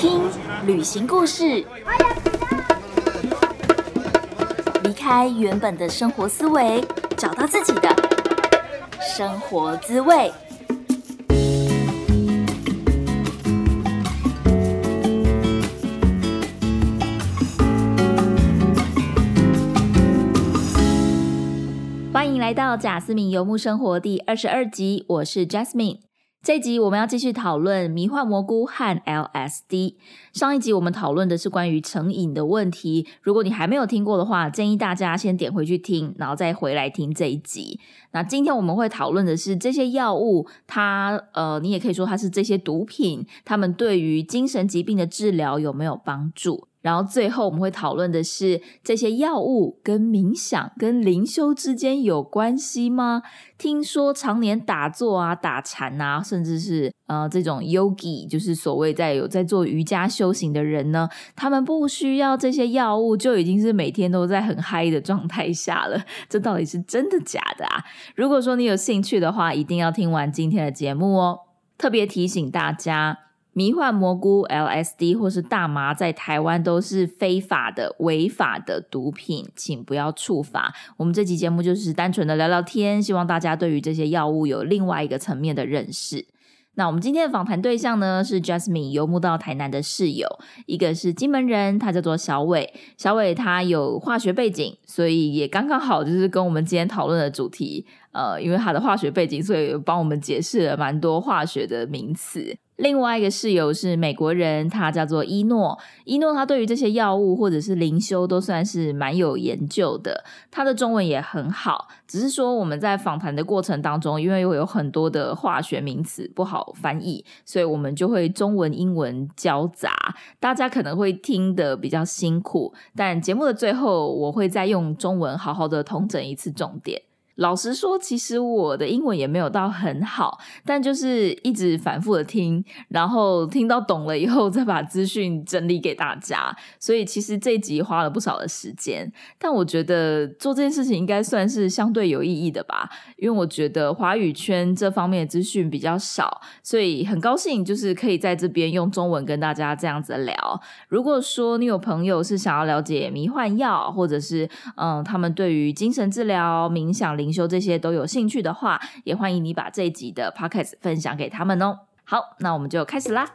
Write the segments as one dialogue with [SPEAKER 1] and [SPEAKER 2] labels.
[SPEAKER 1] 听旅行故事，离开原本的生活思维，找到自己的生活滋味。欢迎来到贾斯敏游牧生活第二十二集，我是 Jasmine。这一集我们要继续讨论迷幻蘑菇和 LSD。上一集我们讨论的是关于成瘾的问题，如果你还没有听过的话，建议大家先点回去听，然后再回来听这一集。那今天我们会讨论的是这些药物，它呃，你也可以说它是这些毒品，它们对于精神疾病的治疗有没有帮助？然后最后我们会讨论的是这些药物跟冥想、跟灵修之间有关系吗？听说常年打坐啊、打禅啊，甚至是呃这种 yogi，就是所谓在有在做瑜伽修行的人呢，他们不需要这些药物，就已经是每天都在很嗨的状态下了。这到底是真的假的啊？如果说你有兴趣的话，一定要听完今天的节目哦。特别提醒大家。迷幻蘑菇 （LSD） 或是大麻，在台湾都是非法的、违法的毒品，请不要触法。我们这期节目就是单纯的聊聊天，希望大家对于这些药物有另外一个层面的认识。那我们今天的访谈对象呢，是 Jasmine 游牧到台南的室友，一个是金门人，他叫做小伟。小伟他有化学背景，所以也刚刚好就是跟我们今天讨论的主题，呃，因为他的化学背景，所以帮我们解释了蛮多化学的名词。另外一个室友是美国人，他叫做伊诺。伊诺他对于这些药物或者是灵修都算是蛮有研究的，他的中文也很好。只是说我们在访谈的过程当中，因为有很多的化学名词不好翻译，所以我们就会中文英文交杂，大家可能会听得比较辛苦。但节目的最后，我会再用中文好好的统整一次重点。老实说，其实我的英文也没有到很好，但就是一直反复的听，然后听到懂了以后，再把资讯整理给大家。所以其实这集花了不少的时间，但我觉得做这件事情应该算是相对有意义的吧，因为我觉得华语圈这方面的资讯比较少，所以很高兴就是可以在这边用中文跟大家这样子聊。如果说你有朋友是想要了解迷幻药，或者是嗯，他们对于精神治疗、冥想灵。修这些都有兴趣的话，也欢迎你把这一集的 podcast 分享给他们哦。好，那我们就开始啦。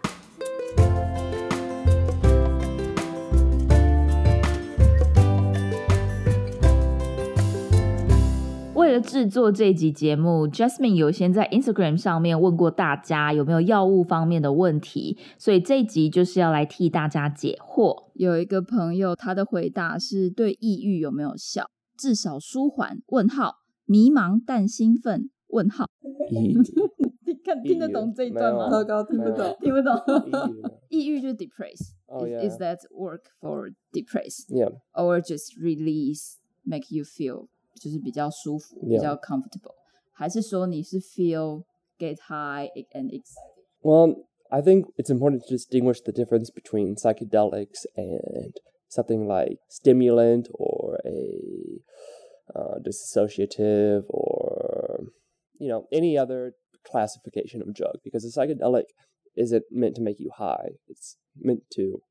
[SPEAKER 1] 为了制作这集节目，Jasmine 有先在 Instagram 上面问过大家有没有药物方面的问题，所以这一集就是要来替大家解惑。有一个朋友，他的回答是对抑郁有没有效，至少舒缓？问号。迷茫但兴奋？问号。你看听得懂这一段吗？
[SPEAKER 2] 糟糕，听不懂，
[SPEAKER 1] 听不懂。抑郁就是 depress。Is that work for depress?
[SPEAKER 2] Yeah.
[SPEAKER 1] Or just release, make you feel 就是比较舒服，比较 comfortable。还是说你是 feel get high and excited?
[SPEAKER 2] Well, I think it's important to distinguish the difference between psychedelics and something like stimulant or a uh, dissociative or you know any other classification of drug because a psychedelic isn't meant to make you high. It's meant to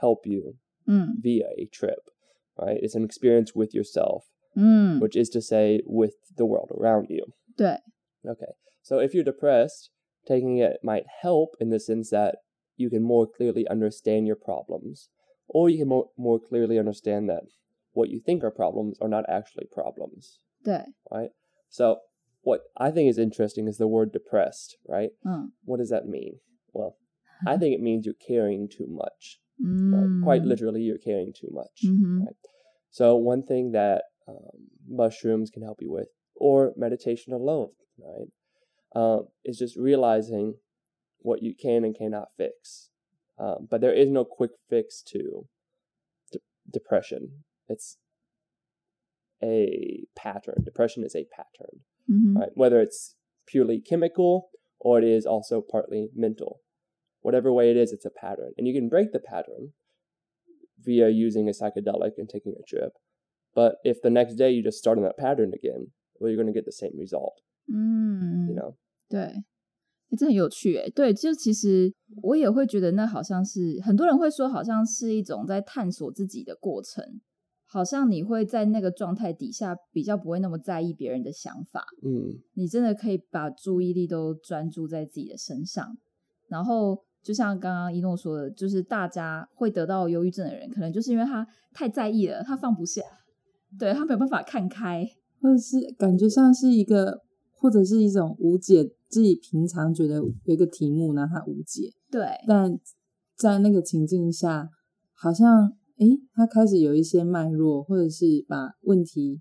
[SPEAKER 2] help you
[SPEAKER 1] mm.
[SPEAKER 2] via a trip right? It's an experience with yourself
[SPEAKER 1] mm.
[SPEAKER 2] which is to say with the world around you.
[SPEAKER 1] 对
[SPEAKER 2] okay. So if you're depressed taking it might help in the sense that you can more clearly understand your problems or you can more, more clearly understand that what you think are problems are not actually problems. Right? So, what I think is interesting is the word depressed, right?
[SPEAKER 1] Mm.
[SPEAKER 2] What does that mean? Well, I think it means you're carrying too much.
[SPEAKER 1] Mm.
[SPEAKER 2] Right? Quite literally, you're carrying too much.
[SPEAKER 1] Mm-hmm.
[SPEAKER 2] Right? So, one thing that um, mushrooms can help you with, or meditation alone, right, um, is just realizing what you can and cannot fix. Um, but there is no quick fix to de- depression it's a pattern. Depression is a pattern,
[SPEAKER 1] mm-hmm.
[SPEAKER 2] right? Whether it's purely chemical or it is also partly mental. Whatever way it is, it's a pattern. And you can break the pattern via using a psychedelic and taking a trip. But if the next day you just start on that pattern again, well, you're going to get the same result.
[SPEAKER 1] Mm.
[SPEAKER 2] You know?
[SPEAKER 1] 对， 欸这很有趣诶。对，就其实我也会觉得那好像是很多人会说，好像是一种在探索自己的过程， 好像你会在那个状态底下比较不会那么在意别人的想法，
[SPEAKER 2] 嗯
[SPEAKER 1] 你真的可以把注意力都专注在自己的身上，然后。就像刚刚一诺说的，就是大家会得到忧郁症的人，可能就是因为他太在意了，他放不下，对他没有办法看开。
[SPEAKER 3] 或者是感觉像是一个，或者是一种无解，自己平常觉得有一个题目，然后它无解，
[SPEAKER 1] 对，
[SPEAKER 3] 但在那个情境下，好像诶，他开始有一些脉络，或者是把问题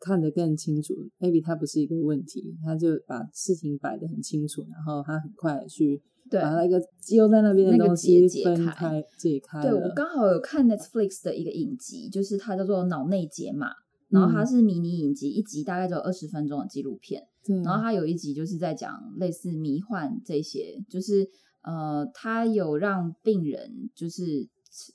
[SPEAKER 3] 看得更清楚。maybe 他不是一个问题，他就把事情摆得很清楚，然后他很快去
[SPEAKER 1] 对
[SPEAKER 3] 把那个揪在那边的
[SPEAKER 1] 那个
[SPEAKER 3] 东西
[SPEAKER 1] 结解开
[SPEAKER 3] 分开解开
[SPEAKER 1] 对我。刚好有看 Netflix 的一个影集，就是它叫做《脑内解码》，然后它
[SPEAKER 3] 嗯
[SPEAKER 1] 是迷你影集，一集大概只有二十分钟的纪录片。
[SPEAKER 3] 对，
[SPEAKER 1] 然后它有一集就是在讲类似迷幻这些，就是呃，它有让病人就是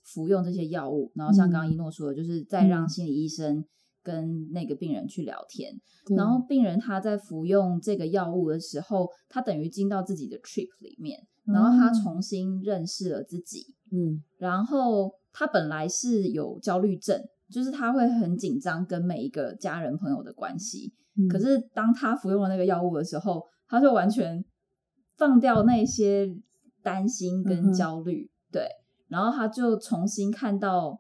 [SPEAKER 1] 服用这些药物，然后像刚一诺说的，就是再让
[SPEAKER 3] 嗯。
[SPEAKER 1] 心理医生跟那个病人去聊天，
[SPEAKER 3] 对
[SPEAKER 1] 然后病人他在服用这个药物的时候，他等于进到自己的 trip 里面，然后他
[SPEAKER 3] 哦。
[SPEAKER 1] 重新认识了自己，
[SPEAKER 3] 嗯。
[SPEAKER 1] 然后他本来是有焦虑症，就是他会很紧张跟每一个家人朋友的关系。
[SPEAKER 3] 嗯。
[SPEAKER 1] 可是当他服用了那个药物的时候，他就完全放掉那些担心跟焦虑，对，然后他就重新看到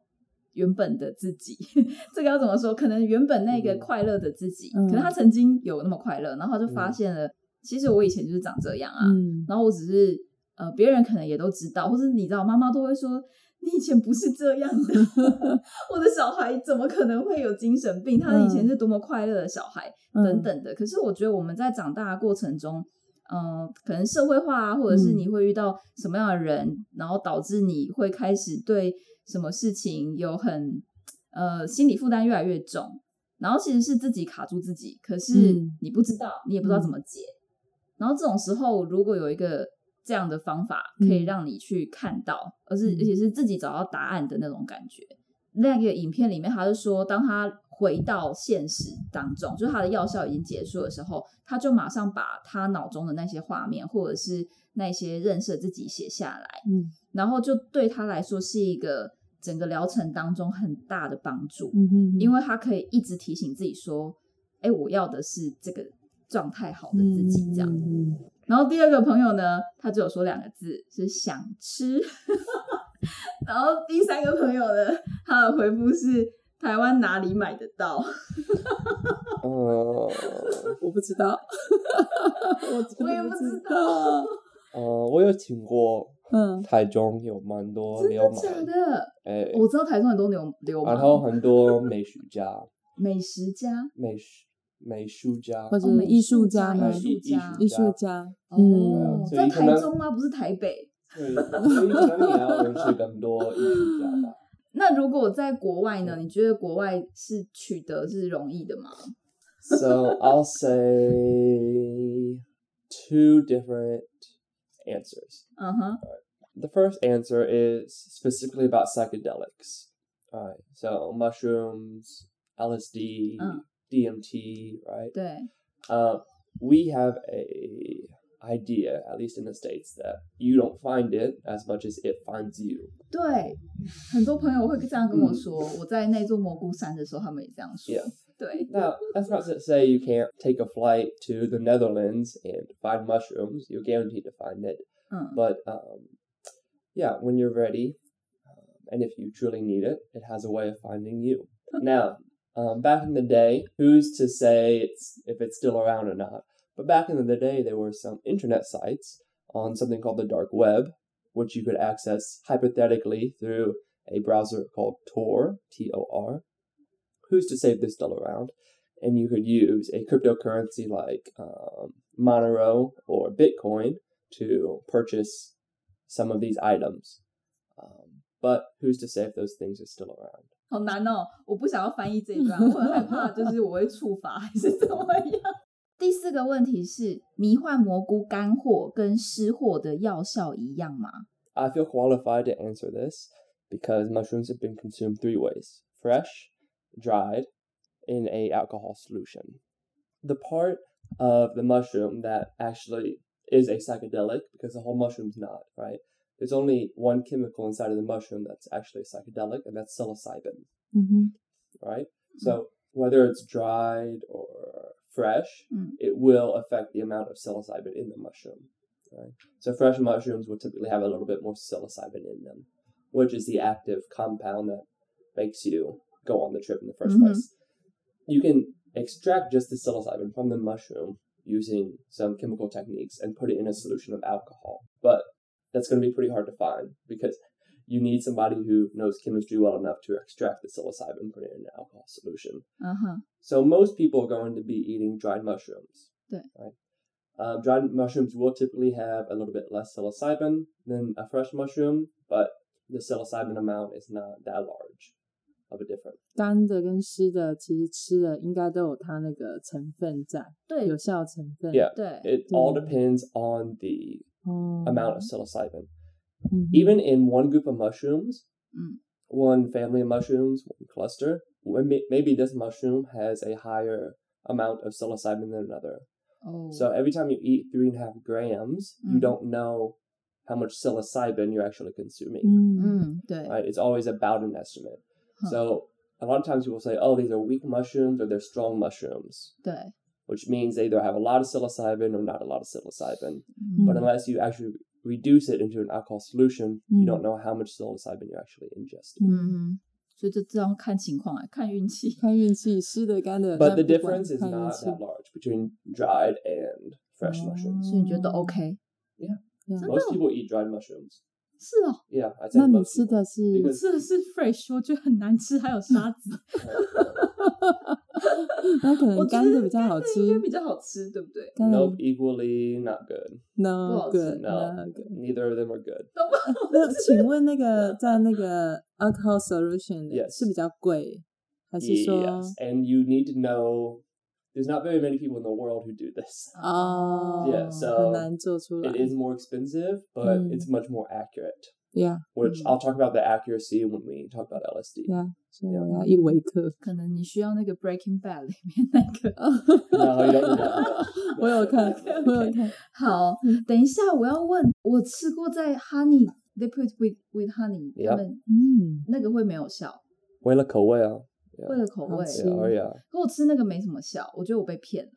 [SPEAKER 1] 原本的自己。这个要怎么说？可能原本那个
[SPEAKER 2] 嗯
[SPEAKER 1] 快乐的自己，
[SPEAKER 3] 嗯
[SPEAKER 1] 可能他曾经有那么快乐，然后他就发
[SPEAKER 2] 嗯
[SPEAKER 1] 现了，其实我以前就是长这样啊。
[SPEAKER 3] 嗯
[SPEAKER 1] 然后我只是呃，别人可能也都知道，或是你知道，妈妈都会说你以前不是这样的，我的小孩怎么可能会有精神病？他以前是多么快乐的小孩，
[SPEAKER 3] 嗯
[SPEAKER 1] 等等的。可是我觉得我们在长大的过程中，嗯、可能社会化啊，或者是
[SPEAKER 3] 嗯。
[SPEAKER 1] 你会遇到什么样的人，然后导致你会开始对什么事情有很呃心理负担越来越重，然后其实是自己卡住自己，可是
[SPEAKER 3] 嗯
[SPEAKER 1] 你不知道，你也不知道怎么解。然后这种时候，如果有一个这样的方法，可以
[SPEAKER 3] 嗯。
[SPEAKER 1] 让你去看到，而是
[SPEAKER 3] 嗯。
[SPEAKER 1] 而且是自己找到答案的那种感觉。那个影片里面，他是说，当他回到现实当中，就是他的药效已经结束的时候，他就马上把他脑中的那些画面，或者是那些认识自己写下来，
[SPEAKER 3] 嗯
[SPEAKER 1] 然后就对他来说是一个整个疗程当中很大的帮助。
[SPEAKER 3] 嗯哼，
[SPEAKER 1] 因为他可以一直提醒自己说：“哎，我要的是这个状态好的自己。”这样。
[SPEAKER 3] 嗯
[SPEAKER 1] 然后第二个朋友呢，他只有说两个字是想吃。然后第三个朋友呢，他的回复是台湾哪里买得到？
[SPEAKER 2] 呃
[SPEAKER 3] 我不知道，我
[SPEAKER 1] 我也不知
[SPEAKER 3] 知
[SPEAKER 1] 道，
[SPEAKER 2] 呃，我有听过
[SPEAKER 3] 嗯。
[SPEAKER 2] 台中有蛮多
[SPEAKER 1] 真
[SPEAKER 2] 流
[SPEAKER 1] 的假
[SPEAKER 2] 氓，
[SPEAKER 1] 的？
[SPEAKER 2] 哎，
[SPEAKER 1] 我知道台中很多流流
[SPEAKER 2] 然后，很多美术家、
[SPEAKER 1] 美食家？
[SPEAKER 2] 美术美术家。
[SPEAKER 3] 或者艺术
[SPEAKER 1] 术
[SPEAKER 3] 家。吗？
[SPEAKER 1] 艺术家。
[SPEAKER 3] 艺术家，
[SPEAKER 1] 哦
[SPEAKER 3] 嗯，
[SPEAKER 1] 在台中吗？不是台北。
[SPEAKER 2] 对，所以可能你要认识更多艺术家吧。
[SPEAKER 1] 那如果在国外呢？你觉得国外是取得是容易的吗？
[SPEAKER 2] So I'll say two different answers.
[SPEAKER 1] 嗯哼，
[SPEAKER 2] The first answer is specifically about psychedelics. Alright, so mushrooms, LSD,
[SPEAKER 1] Uh.
[SPEAKER 2] DMT, right?
[SPEAKER 1] 对，
[SPEAKER 2] Uh, we have a idea, at least in the states, that you don't find it as much as it finds you.
[SPEAKER 1] 对，很多朋友会这样跟我
[SPEAKER 2] 嗯
[SPEAKER 1] 说。我在那座蘑菇山的时候，他们也这样说。
[SPEAKER 2] Yeah.
[SPEAKER 1] 对，
[SPEAKER 2] Now, that's not to say you can't take a flight to the Netherlands and find mushrooms. You're guaranteed to find it.
[SPEAKER 1] 嗯，
[SPEAKER 2] But um, yeah, when you're ready, um, and if you truly need it, it has a way of finding you. now, um, back in the day, who's to say it's if it's still around or not? But back in the day, there were some internet sites on something called the dark web, which you could access hypothetically through a browser called Tor, T-O-R. Who's to say they're still around? And you could use a cryptocurrency like um, Monero or Bitcoin to purchase some of these items. Um, but who's to say if those things are still around?
[SPEAKER 1] 好难哦，我不想要翻译这一段，我很害怕，就是我会触发还是怎么样。 第四个问题是，迷幻蘑菇干货跟湿货的药效一样吗？
[SPEAKER 2] I feel qualified to answer this because mushrooms have been consumed three ways fresh, dried, in a alcohol solution. The part of the mushroom that actually is a psychedelic because the whole mushroom's not, right? There's only one chemical inside of the mushroom that's actually psychedelic, and that's psilocybin,
[SPEAKER 3] 嗯哼，
[SPEAKER 2] right? So whether it's dried or fresh,
[SPEAKER 1] Mm.
[SPEAKER 2] it will affect the amount of psilocybin in the mushroom, right? So fresh mushrooms will typically have a little bit more psilocybin in them, which is the active compound that makes you go on the trip in the 1st
[SPEAKER 1] Mhm.
[SPEAKER 2] place. You can extract just the psilocybin from the mushroom using some chemical techniques and put it in a solution of alcohol. But that's going to be pretty hard to find because you need somebody who knows chemistry well enough to extract the psilocybin and put it in an alcohol solution.
[SPEAKER 1] 嗯哼，
[SPEAKER 2] So most people are going to be eating dried mushrooms.
[SPEAKER 1] Yeah.
[SPEAKER 2] Right. Um, dried mushrooms will typically have a little bit less psilocybin than a fresh mushroom, but the psilocybin amount is not that large of a difference.
[SPEAKER 3] 干的跟湿的，其实吃了应该都有它那个成分在，
[SPEAKER 1] 对
[SPEAKER 3] 有效成分。
[SPEAKER 2] Yeah.
[SPEAKER 1] 对，
[SPEAKER 2] It all
[SPEAKER 3] Yeah.
[SPEAKER 2] depends on the
[SPEAKER 3] 哦
[SPEAKER 2] amount of psilocybin.
[SPEAKER 3] Mm-hmm.
[SPEAKER 2] Even in one group of mushrooms,
[SPEAKER 1] mm.
[SPEAKER 2] one family of mushrooms, one cluster, maybe this mushroom has a higher amount of psilocybin than another.
[SPEAKER 1] Oh.
[SPEAKER 2] So every time you eat three and a half grams,
[SPEAKER 1] mm.
[SPEAKER 2] you don't know how much psilocybin you're actually consuming.
[SPEAKER 1] Mm-hmm.
[SPEAKER 2] Right? It's always about an estimate.
[SPEAKER 1] Huh.
[SPEAKER 2] So a lot of times people say, oh, these are weak mushrooms or they're strong mushrooms. which means they either have a lot of psilocybin or not a lot of psilocybin.
[SPEAKER 3] Mm.
[SPEAKER 2] But unless you actually reduce it into an alcohol solution, you
[SPEAKER 3] Mm.
[SPEAKER 2] don't know how much psilocybin you're actually ingesting.
[SPEAKER 1] 嗯，所以这这样看情况啊，看运气。
[SPEAKER 3] 看运气，湿的干的。
[SPEAKER 2] But the
[SPEAKER 3] 但不管
[SPEAKER 2] difference is
[SPEAKER 3] 看运
[SPEAKER 2] not
[SPEAKER 3] 气
[SPEAKER 2] that large between dried and fresh
[SPEAKER 3] Oh.
[SPEAKER 2] mushrooms.
[SPEAKER 1] 所以你觉得 OK？
[SPEAKER 3] Yeah.
[SPEAKER 2] Most people eat dried mushrooms.
[SPEAKER 1] 是哦
[SPEAKER 2] ，Yeah,
[SPEAKER 3] 那你吃的是
[SPEAKER 1] 我吃的是 fresh，我觉得很难吃，还有沙子。
[SPEAKER 3] 那可能干的比较好
[SPEAKER 1] 应
[SPEAKER 3] 吃
[SPEAKER 1] 该。比较好吃，对不对
[SPEAKER 2] ？Nope, equally not good.
[SPEAKER 3] No good,
[SPEAKER 2] No,
[SPEAKER 3] good.
[SPEAKER 2] neither of them are good.
[SPEAKER 3] 那请问那个在那个 alcohol solution 的是比较贵，还是说
[SPEAKER 2] Yes, and you need to know. There's not very many people in the world who do this.
[SPEAKER 3] 哦
[SPEAKER 2] Yeah, so
[SPEAKER 3] 很难做出来
[SPEAKER 2] It is more expensive, but
[SPEAKER 3] Mm.
[SPEAKER 2] it's much more accurate.
[SPEAKER 3] ？Yeah,
[SPEAKER 2] Which
[SPEAKER 1] Mm.
[SPEAKER 2] I'll talk about the accuracy when we talk about LSD.
[SPEAKER 3] yeah. 所以我要一微克。
[SPEAKER 1] 可能你需要那个 Breaking Bad 里面那个。
[SPEAKER 2] No, you don't need that.
[SPEAKER 3] 我有看
[SPEAKER 1] OK，OK
[SPEAKER 3] 我有看。
[SPEAKER 1] 好，等一下我要问，我吃过在 Honey they put with with honey，
[SPEAKER 2] Yeah
[SPEAKER 1] 他们
[SPEAKER 3] 嗯，
[SPEAKER 1] 那个会没有效，
[SPEAKER 2] 为了口味啊。
[SPEAKER 1] 为了口味。
[SPEAKER 2] oh.
[SPEAKER 1] 可我吃那个没什么效，我觉得我被骗了。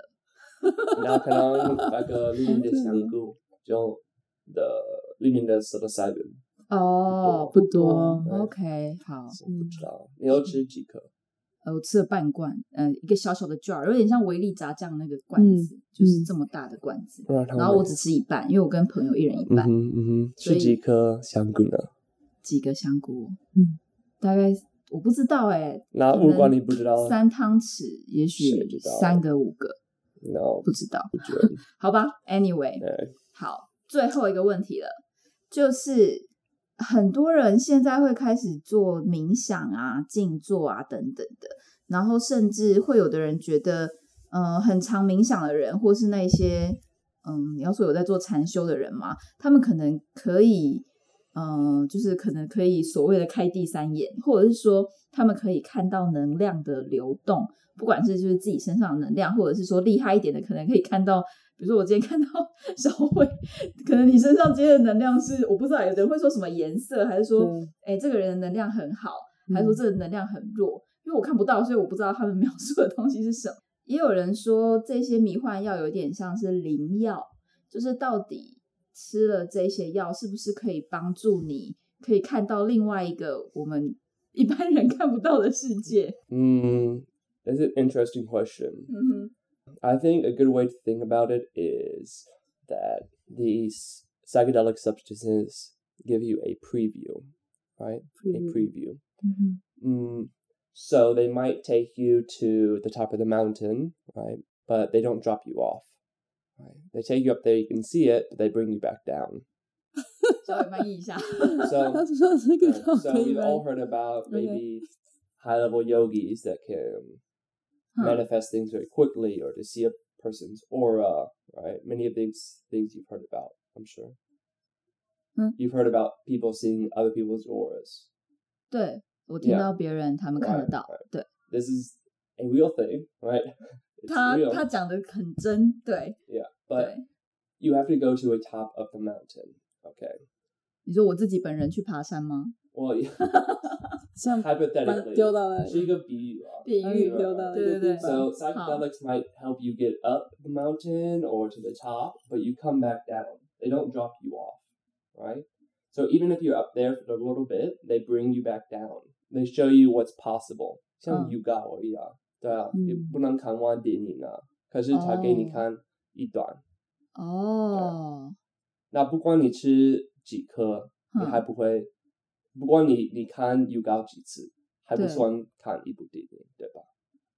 [SPEAKER 2] 那可能那个 里面的香菇就的里面的 psilocybin
[SPEAKER 1] 哦，
[SPEAKER 3] 不多
[SPEAKER 1] OK，好，
[SPEAKER 2] 我不知道，你要吃几颗？
[SPEAKER 1] 呃，我吃了半罐，呃，一个小小的 jar，有点像维力炸酱那个罐子，
[SPEAKER 3] 嗯
[SPEAKER 1] 就是这么大的罐子。
[SPEAKER 2] 然
[SPEAKER 1] 然后我只吃一半，因为我跟朋友一人一半，
[SPEAKER 2] 嗯哼嗯哼，吃几颗香菇呢？
[SPEAKER 1] 几个香菇，
[SPEAKER 3] 嗯，
[SPEAKER 1] 大概我不知道哎、
[SPEAKER 2] 那物管你不知道
[SPEAKER 1] 三汤匙，也许三个五个
[SPEAKER 2] ，，no，
[SPEAKER 1] 不知道。好吧，anyway，
[SPEAKER 2] 对，
[SPEAKER 1] 好，最后一个问题了，就是很多人现在会开始做冥想啊、静坐啊等等的，然后甚至会有的人觉得，呃，很常冥想的人，或是那些，嗯，你要说有在做禅修的人嘛，他们可能可以，呃，就是可能可以所谓的开第三眼，或者是说他们可以看到能量的流动，不管是就是自己身上的能量，或者是说厉害一点的，可能可以看到。比如说，我今天看到 小慧，可能你身上今天的能量是我不知道，有人会说什么颜色，还是说，
[SPEAKER 3] 对
[SPEAKER 1] 哎、这个人的能量很好，
[SPEAKER 3] 嗯
[SPEAKER 1] 还是说这个能量很弱？因为我看不到，所以我不知道他们 描述的东西是什么。也有人说这些迷幻药有点像是灵药，就是到底 吃了这些药是不是可以帮助你，可以看到另外一个我们一般人看不到的世界？
[SPEAKER 2] 嗯，That's an interesting question.
[SPEAKER 1] 嗯哼，
[SPEAKER 2] I think a good way to think about it is that these psychedelic substances give you a preview, right?
[SPEAKER 3] Preview.
[SPEAKER 2] A preview.
[SPEAKER 3] 嗯
[SPEAKER 2] Mm, so they might take you to the top of the mountain, right? But they don't drop you off. Right? They take you up there, you can see it, but they bring you back down.
[SPEAKER 1] 稍微翻译一下。
[SPEAKER 2] So,
[SPEAKER 3] 他说这个
[SPEAKER 2] right,
[SPEAKER 3] 倒
[SPEAKER 2] so
[SPEAKER 3] 可以
[SPEAKER 2] we've
[SPEAKER 3] 吗
[SPEAKER 2] all heard about
[SPEAKER 3] Okay.
[SPEAKER 2] maybe high level yogis that can
[SPEAKER 1] Huh.
[SPEAKER 2] manifest things very quickly or to see a person's aura, right? Many of these things you've heard about, I'm sure.
[SPEAKER 1] Hmm.
[SPEAKER 2] You've heard about people seeing other people's auras.
[SPEAKER 1] 对我听
[SPEAKER 2] Yeah.
[SPEAKER 1] 到别人他们看得
[SPEAKER 2] Right,
[SPEAKER 1] 到
[SPEAKER 2] right.
[SPEAKER 1] 对
[SPEAKER 2] This is a real thing, right? It's
[SPEAKER 1] 他
[SPEAKER 2] real.
[SPEAKER 1] 他讲的很真，对
[SPEAKER 2] Yeah, but
[SPEAKER 1] 对，
[SPEAKER 2] you have to go to a top of the mountain. Okay.
[SPEAKER 1] 你说我自己本人去爬山吗？
[SPEAKER 2] Well,
[SPEAKER 3] 像把
[SPEAKER 2] hypothetically,
[SPEAKER 3] 丢到那里，
[SPEAKER 2] 是一个比喻啊。
[SPEAKER 1] 比
[SPEAKER 3] 把你丢到那个地方。
[SPEAKER 2] So psychedelics might help you get up the mountain or to the top, but you come back down. They don't drop you off, right? So even if you're up there for a little bit, they bring you back down. They show you what's possible. 像
[SPEAKER 3] 嗯
[SPEAKER 2] yoga 而已啊， 对啊，
[SPEAKER 3] 嗯
[SPEAKER 2] 也不能看完电影啊，可是他给你看一段。
[SPEAKER 1] 哦，
[SPEAKER 2] 那不管你吃几颗，你
[SPEAKER 1] 嗯
[SPEAKER 2] 还不会，不管你你看 yoga 几次，还不算看一部电影，对吧？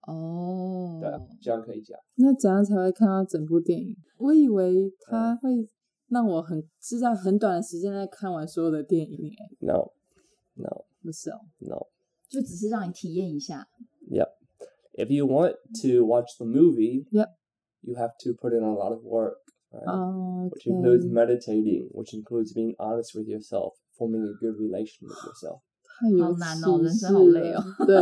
[SPEAKER 1] 哦，
[SPEAKER 2] 对啊，这样可以讲。
[SPEAKER 3] 那怎样才会看到整部电影？我以为他会让我很是在很短的时间内看完所有的电影，哎
[SPEAKER 2] ，No, no,
[SPEAKER 3] 不是哦。
[SPEAKER 2] no.
[SPEAKER 1] 就只是让你体验一下。
[SPEAKER 2] Yep. If you want to watch the movie,
[SPEAKER 3] Yep.
[SPEAKER 2] you have to put in a lot of work, which includes meditating, which includes being honest with yourself, forming a good relation with yourself.
[SPEAKER 3] 太
[SPEAKER 1] 难哦
[SPEAKER 3] 启
[SPEAKER 1] 人生好累哦。
[SPEAKER 3] 对，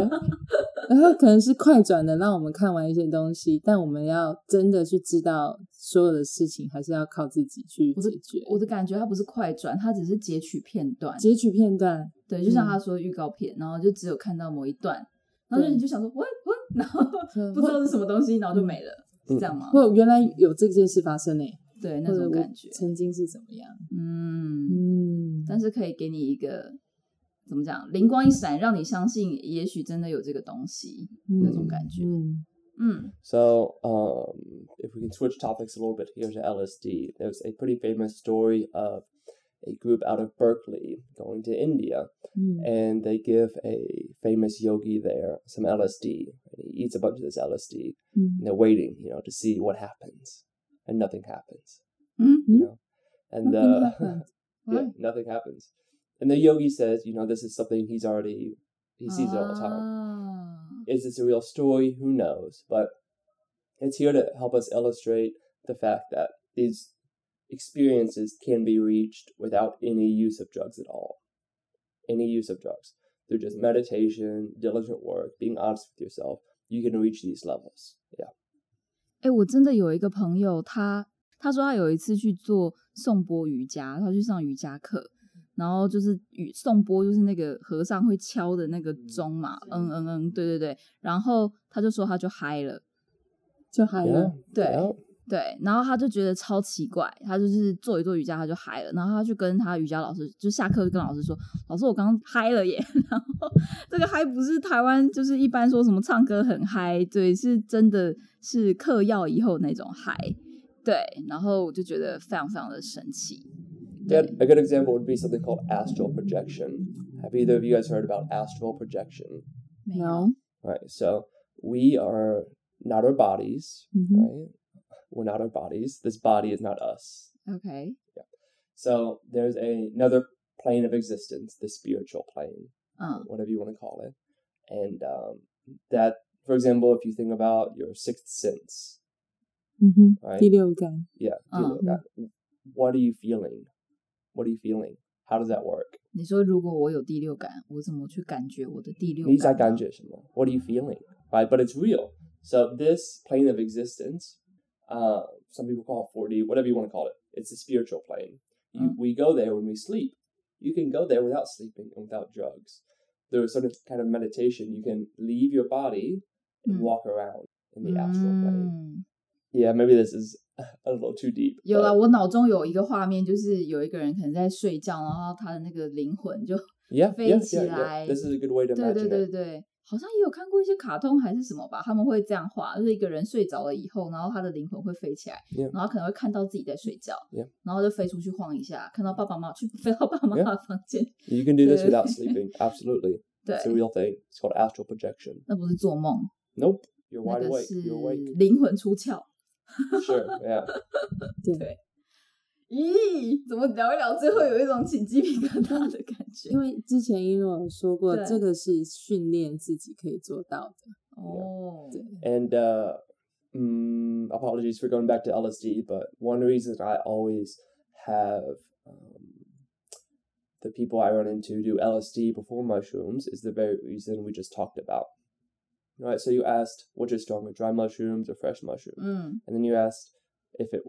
[SPEAKER 3] 然后可能是快转的，让我们看完一些东西，但我们要真的去知道所有的事情，还是要靠自己去
[SPEAKER 1] 我的
[SPEAKER 3] 解决。
[SPEAKER 1] 我的感觉它不是快转，它只是截取片段。
[SPEAKER 3] 截取片段，
[SPEAKER 1] 对，就像
[SPEAKER 3] 嗯
[SPEAKER 1] 他说预告片，然后就只有看到某一段，然后你就想说我我，然后
[SPEAKER 3] 嗯
[SPEAKER 1] 不知道是什么东西，然后就没了，是这样吗？
[SPEAKER 3] 或原来有这件事发生呢，
[SPEAKER 1] 对，那种感觉，
[SPEAKER 3] 曾经是怎么样？
[SPEAKER 1] 嗯，
[SPEAKER 3] 嗯，
[SPEAKER 1] 但是可以给你一个怎么讲，灵光一闪，让你相信，也许真的有这个东西，那种感觉。
[SPEAKER 3] 嗯
[SPEAKER 1] 嗯
[SPEAKER 2] So, um, if we can switch topics a little bit here to LSD, there's a pretty famous story of a group out of Berkeley going to India,
[SPEAKER 3] mm.
[SPEAKER 2] and they give a famous yogi there some LSD. And he eats a bunch of this LSD,
[SPEAKER 3] mm.
[SPEAKER 2] and they're waiting, you know, to see what happens, and nothing happens.
[SPEAKER 1] Mm-hmm.
[SPEAKER 2] You know? and
[SPEAKER 3] nothing
[SPEAKER 2] uh, yeah, nothing happens. And the yogi says, you know, this is something he's already he sees ah. it all the time. Is this a real story? Who knows? But it's here to help us illustrate the fact that these experiences can be reached without any use of drugs at all. Any use of drugs. Through just meditation, diligent work, being honest with yourself, you can reach these levels. Yeah.
[SPEAKER 1] 哎、我真的有一个朋友，他他说他有一次去做颂钵瑜伽，他去上瑜伽课，然后就是语颂钵，就是那个和尚会敲的那个钟嘛，嗯嗯嗯，对对对，然后他就说他就嗨了，
[SPEAKER 3] 就嗨
[SPEAKER 2] Yeah.
[SPEAKER 3] 了，
[SPEAKER 1] 对
[SPEAKER 2] yeah.
[SPEAKER 1] 对，然后他就觉得超奇怪，他就是做一做瑜伽他就嗨了，然后他去跟他瑜伽老师，就下课就跟老师说，老师我刚刚嗨了耶，然后这个嗨不是台湾就是一般说什么唱歌很嗨，对，是真的是嗑药以后那种嗨，对，然后我就觉得非常非常的神奇
[SPEAKER 2] ，Yeah, a good example would be something called astral projection. Have either of you guys heard about astral
[SPEAKER 3] projection?，No.
[SPEAKER 2] Right. So we are not our bodies, right? We're not our bodies. This body is not us.
[SPEAKER 1] OK，
[SPEAKER 2] So there's a, another plane of existence, the spiritual plane,
[SPEAKER 1] 嗯
[SPEAKER 2] whatever you want to call it. And um, that, for example, if you think about your sixth sense,
[SPEAKER 3] 嗯哼，
[SPEAKER 2] right?
[SPEAKER 3] 第六感，
[SPEAKER 2] Yeah.
[SPEAKER 1] Uh,
[SPEAKER 2] feel that. What are you feeling? What are you feeling? How does that work?
[SPEAKER 1] 你说如果我有第六感，我怎么去感觉我的第六
[SPEAKER 2] 你在
[SPEAKER 1] 感呢？
[SPEAKER 2] 感觉什么? What are you feeling? Right? But it's real. So this plane of existence, uh, some people call it 4D, whatever you want to call it. It's a spiritual plane. You,
[SPEAKER 1] Mm.
[SPEAKER 2] We go there when we sleep. You can go there without sleeping and without drugs. There's sort of kind of meditation. You can leave your body and
[SPEAKER 1] Mm.
[SPEAKER 2] walk around in the astral plane.
[SPEAKER 1] 嗯
[SPEAKER 2] Yeah, maybe this is a little too deep.
[SPEAKER 1] 有
[SPEAKER 2] but
[SPEAKER 1] 了，我脑中有一个画面，就是有一个人可能在睡觉，然后他的那个灵魂就
[SPEAKER 2] yeah,
[SPEAKER 1] 飞
[SPEAKER 2] yeah,
[SPEAKER 1] 起
[SPEAKER 2] yeah,
[SPEAKER 1] 来。
[SPEAKER 2] yeah. This is a good way to
[SPEAKER 1] 对
[SPEAKER 2] imagine
[SPEAKER 1] 对
[SPEAKER 2] it.
[SPEAKER 1] 对对， 好像也有看过一些卡通还是什么吧，他们会这样画，就是一个人睡着了以后，然后他的灵魂会飞起来
[SPEAKER 2] Yeah.
[SPEAKER 1] 然后可能会看到自己在睡觉
[SPEAKER 2] Yeah.
[SPEAKER 1] 然后就飞出去晃一下，看到爸爸妈妈去飞到爸爸妈妈房间
[SPEAKER 2] You can do this without sleeping. Absolutely.
[SPEAKER 1] 对
[SPEAKER 2] It's a real thing. It's called astral projection.
[SPEAKER 1] 那不是做梦
[SPEAKER 2] ，Nope. You're wide
[SPEAKER 1] 个
[SPEAKER 2] awake. You're awake.
[SPEAKER 1] 灵魂出窍。
[SPEAKER 2] Sure. Yeah.
[SPEAKER 3] 对，
[SPEAKER 1] 咦，怎么聊一聊，最后有一种起鸡皮疙瘩的感觉
[SPEAKER 3] 因为之前因为有说过，
[SPEAKER 1] 对
[SPEAKER 3] 这个是训练自己可以做到的。
[SPEAKER 1] 哦。
[SPEAKER 2] And uh, mm, apologies for going back to LSD, but one reason I always have um, the people I run into do LSD before mushrooms is the very reason we just talked about. All right. So you asked which is stronger, dry mushrooms or fresh mushrooms,
[SPEAKER 1] 嗯
[SPEAKER 2] and then you asked if it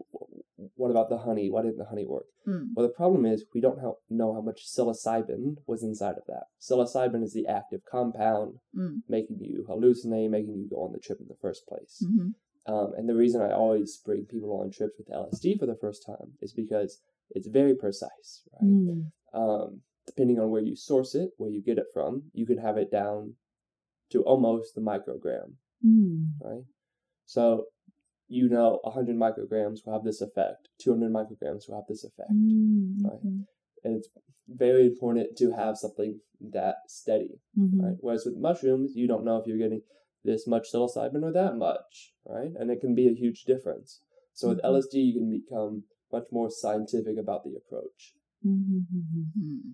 [SPEAKER 2] what about the honey why didn't the honey work
[SPEAKER 1] mm.
[SPEAKER 2] well the problem is we don't know how much psilocybin was inside of that psilocybin is the active compound
[SPEAKER 1] mm.
[SPEAKER 2] making you hallucinate making you go on the trip in the first place
[SPEAKER 1] mm-hmm.
[SPEAKER 2] um, and the reason i always bring people on trips with lsd for the first time is because it's very precise right
[SPEAKER 3] mm.
[SPEAKER 2] um, depending on where you source it where you get it from you can have it down to almost the microgram
[SPEAKER 3] hmm.
[SPEAKER 2] right so you know 100 micrograms will have this effect 200 micrograms will have this effect
[SPEAKER 3] mm-hmm.
[SPEAKER 2] right? and it's very important to have something that steady
[SPEAKER 3] mm-hmm.
[SPEAKER 2] right? Whereas with mushrooms you don't know if you're getting this much psilocybin or that much right? And it can be a huge difference. So with
[SPEAKER 3] mm-hmm.
[SPEAKER 2] lsd you can become much more scientific about the approach.
[SPEAKER 1] Mm-hmm.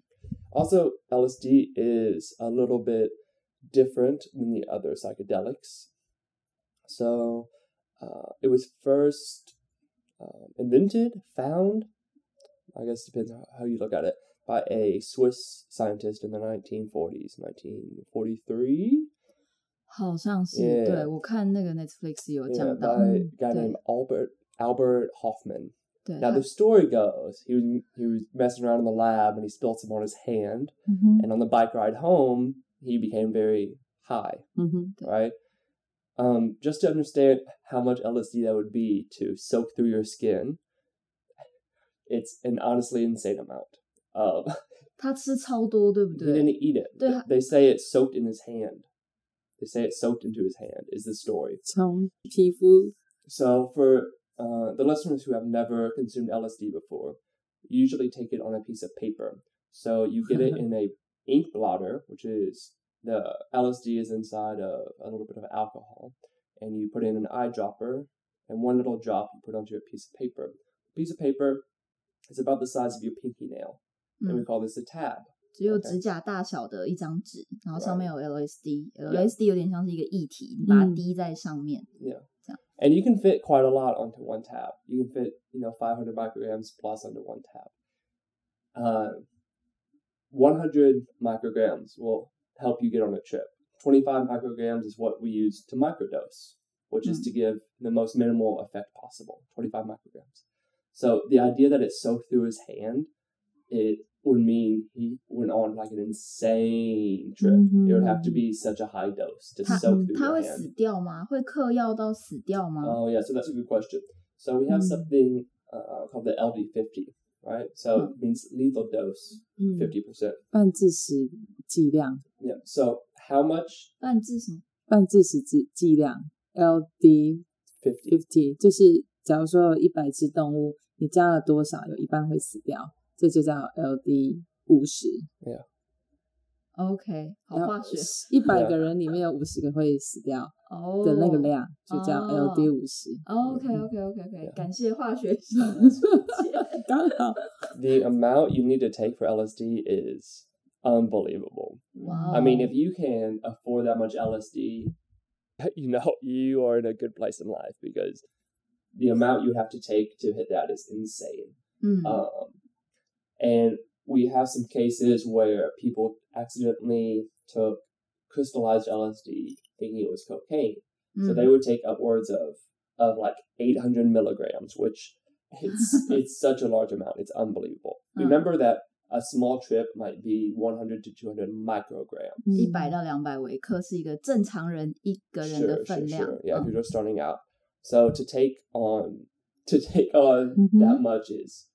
[SPEAKER 2] also lsd is a little bit different than the other psychedelics. So uh, it was first um, invented, found, I guess depends on how you look at it, by a Swiss scientist in the 1940s, 1943.
[SPEAKER 1] 好像是
[SPEAKER 2] Yeah.
[SPEAKER 1] 对我看那个 Netflix 有
[SPEAKER 2] Yeah,
[SPEAKER 1] 讲到
[SPEAKER 2] by a
[SPEAKER 3] 嗯
[SPEAKER 2] guy
[SPEAKER 1] 对
[SPEAKER 2] named Albert Albert Hoffman.
[SPEAKER 1] 对
[SPEAKER 2] Now
[SPEAKER 1] 他
[SPEAKER 2] the story goes he was he was messing around in the lab and he spilled some on his hand,
[SPEAKER 3] 嗯哼
[SPEAKER 2] and on the bike ride home he became very high.
[SPEAKER 3] 嗯哼
[SPEAKER 2] right? Um, just to understand how much LSD that would be to soak through your skin, it's an honestly insane amount. Um,
[SPEAKER 1] 他吃超多，对不
[SPEAKER 2] he
[SPEAKER 1] 对？
[SPEAKER 2] didn't eat it.
[SPEAKER 1] They
[SPEAKER 2] They,
[SPEAKER 1] ha-
[SPEAKER 2] they say it soaked in his hand. They say it soaked into his hand. Is the story.
[SPEAKER 3] 从皮肤
[SPEAKER 2] So for uh, the listeners who have never consumed LSD before, you usually take it on a piece of paper. So you get it in a ink blotter, which is the LSD is inside of a little bit of alcohol, and you put in an eyedropper, and one little drop you put onto a piece of paper. piece of paper is about the size of your pinky nail, and we
[SPEAKER 1] 嗯，
[SPEAKER 2] call this a tab.
[SPEAKER 1] 只有
[SPEAKER 2] OK
[SPEAKER 1] 指甲大小的一张纸，然后上
[SPEAKER 2] Right
[SPEAKER 1] 面有 LSD，LSD 有点像是一个液体，你把它
[SPEAKER 3] 嗯
[SPEAKER 1] 滴在上面。
[SPEAKER 2] Yeah.
[SPEAKER 1] So-
[SPEAKER 2] And you can fit quite a lot onto one tab. You can fit, you know, 500 micrograms plus onto one tab. Uh, 100 micrograms will help you get on a trip. 25 micrograms is what we use to microdose, which mm-hmm. is
[SPEAKER 1] hmm.
[SPEAKER 2] to give the most minimal effect possible 25 micrograms. So the idea that it soaked through his hand, it would mean he went on like an insane trip. Mm-hmm. It would have to be mm-hmm. such a high dose to soak through your hand. Oh yeah, so that's a good question. So we have
[SPEAKER 3] mm-hmm.
[SPEAKER 2] something uh, called the LD50, right? So it means lethal dose,
[SPEAKER 3] 嗯
[SPEAKER 2] fifty percent.
[SPEAKER 3] 半致死剂量
[SPEAKER 2] ，Yeah. So how much?
[SPEAKER 1] 半致什么？
[SPEAKER 3] 半致死剂剂量 LD
[SPEAKER 2] Fifty.
[SPEAKER 3] fifty，就是假如说有一百只动物，你加了多少，有一半会死掉，这就叫 LD 五十。
[SPEAKER 1] OK，好
[SPEAKER 3] 然后
[SPEAKER 1] 化学
[SPEAKER 3] 一百个人里面有五十个会死掉
[SPEAKER 1] 哦
[SPEAKER 3] 的那个量，就叫
[SPEAKER 1] 哦
[SPEAKER 3] LD 五十。
[SPEAKER 1] OK OK OK OK，
[SPEAKER 2] Yeah.
[SPEAKER 1] 感谢化学系的出现。
[SPEAKER 3] 刚好，
[SPEAKER 2] The amount you need to take for LSD is unbelievable.
[SPEAKER 1] 哇
[SPEAKER 2] I mean, if you can afford that much LSD, you know you are in a good place in life because the amount you have to take to hit that is insane.
[SPEAKER 1] 嗯
[SPEAKER 2] Um, and we have some cases where people accidentally took crystallized LSD thinking it was cocaine. So
[SPEAKER 1] 嗯
[SPEAKER 2] they would take upwards of of like 800 milligrams, which it's it's such a large amount. It's unbelievable.
[SPEAKER 1] Mm.
[SPEAKER 2] Remember that a small trip might be 100 to 200 micrograms.
[SPEAKER 1] 一百到两百微克是一个正常人一个人的
[SPEAKER 2] Sure,
[SPEAKER 1] 分
[SPEAKER 2] sure,
[SPEAKER 1] 量。
[SPEAKER 2] sure. Yeah, if
[SPEAKER 1] 嗯
[SPEAKER 2] you're just starting out. So to take on to take on
[SPEAKER 3] Mhm.
[SPEAKER 2] that much is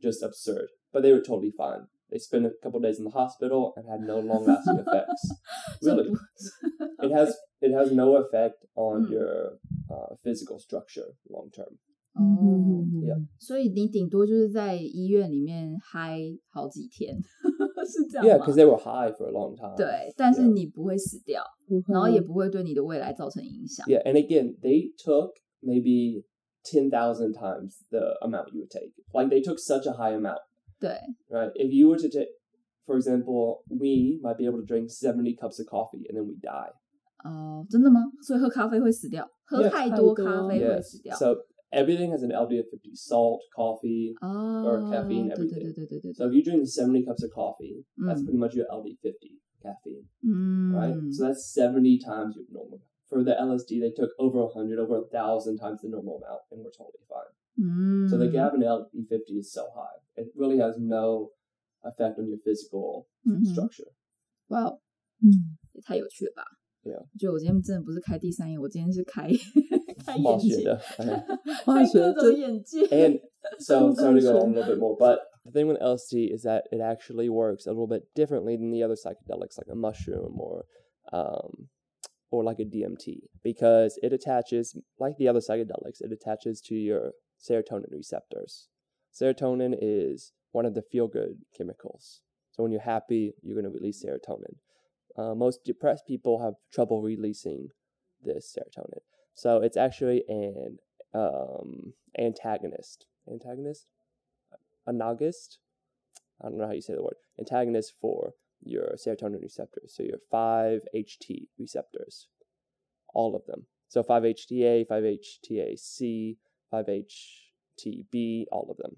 [SPEAKER 2] just absurd. But they were totally fine. They spent a couple days in the hospital and had no long lasting effects.
[SPEAKER 1] 这
[SPEAKER 2] Really,
[SPEAKER 1] 不
[SPEAKER 2] it has it has no effect on
[SPEAKER 1] Mm.
[SPEAKER 2] your uh, physical structure long term.
[SPEAKER 1] 哦，
[SPEAKER 2] Yeah.
[SPEAKER 1] 所以你顶多就是在医院里面嗨好几天，是这样
[SPEAKER 2] Yeah,
[SPEAKER 1] 吗
[SPEAKER 2] because they were high for a long time.
[SPEAKER 1] 对，但是
[SPEAKER 2] Yeah.
[SPEAKER 1] 你不会死掉，
[SPEAKER 3] 不会
[SPEAKER 1] 然后也不会对你的未来造成影响。
[SPEAKER 2] Yeah, and again, they took maybe ten thousand times the amount you would take. Like they took such a high amount.
[SPEAKER 1] 对，
[SPEAKER 2] right? If you were to take, for example, we might be able to drink 70 cups of coffee and then we die.
[SPEAKER 1] 哦，真的吗？所以喝咖啡会死掉，喝
[SPEAKER 2] Yeah.
[SPEAKER 1] 太多
[SPEAKER 3] 太多
[SPEAKER 1] 咖啡会
[SPEAKER 2] Yes.
[SPEAKER 1] 死掉。
[SPEAKER 2] So everything has an LD of 50 salt, coffee.
[SPEAKER 1] 哦
[SPEAKER 2] or caffeine,
[SPEAKER 1] 对对
[SPEAKER 2] everything.
[SPEAKER 1] 对对对对
[SPEAKER 2] So
[SPEAKER 1] 对，
[SPEAKER 2] if you drink 70 cups of coffee, that's
[SPEAKER 1] Mm.
[SPEAKER 2] pretty much your LD 50 caffeine,
[SPEAKER 1] 嗯
[SPEAKER 2] right? So that's 70 times your normal. For the LSD, they took over 100, over a thousand times the normal amount, and we're totally fine.
[SPEAKER 1] 嗯
[SPEAKER 2] So the gap in LE50 is so high. It really has no effect on your physical
[SPEAKER 1] 嗯哼
[SPEAKER 2] structure.
[SPEAKER 1] 哇哦，
[SPEAKER 3] 嗯，
[SPEAKER 1] 也太有趣了吧！
[SPEAKER 2] Yeah.
[SPEAKER 1] 我觉得我今天真的不是开第三眼，我今天是开开眼
[SPEAKER 2] 化学
[SPEAKER 1] 界，
[SPEAKER 2] 的，哎。
[SPEAKER 1] 开
[SPEAKER 3] 化学
[SPEAKER 1] 各种眼界。
[SPEAKER 2] And so, sorry to go
[SPEAKER 3] Sure.
[SPEAKER 2] on a little bit more, but the thing with LSD is that it actually works a little bit differently than the other psychedelics, like a mushroom or, um, or like a DMT, because it attaches, like the other psychedelics, it attaches to your serotonin receptors. Serotonin is one of the feel-good chemicals. So when you're happy, you're going to release serotonin. Uh, most depressed people have trouble releasing this serotonin. So it's actually an um, antagonist. Antagonist? Anagist? I don't know how you say the word. Antagonist for your serotonin receptors. So your 5-HT receptors. All of them. So 5-HTA, 5-HTAC, 5-HTB, all of them.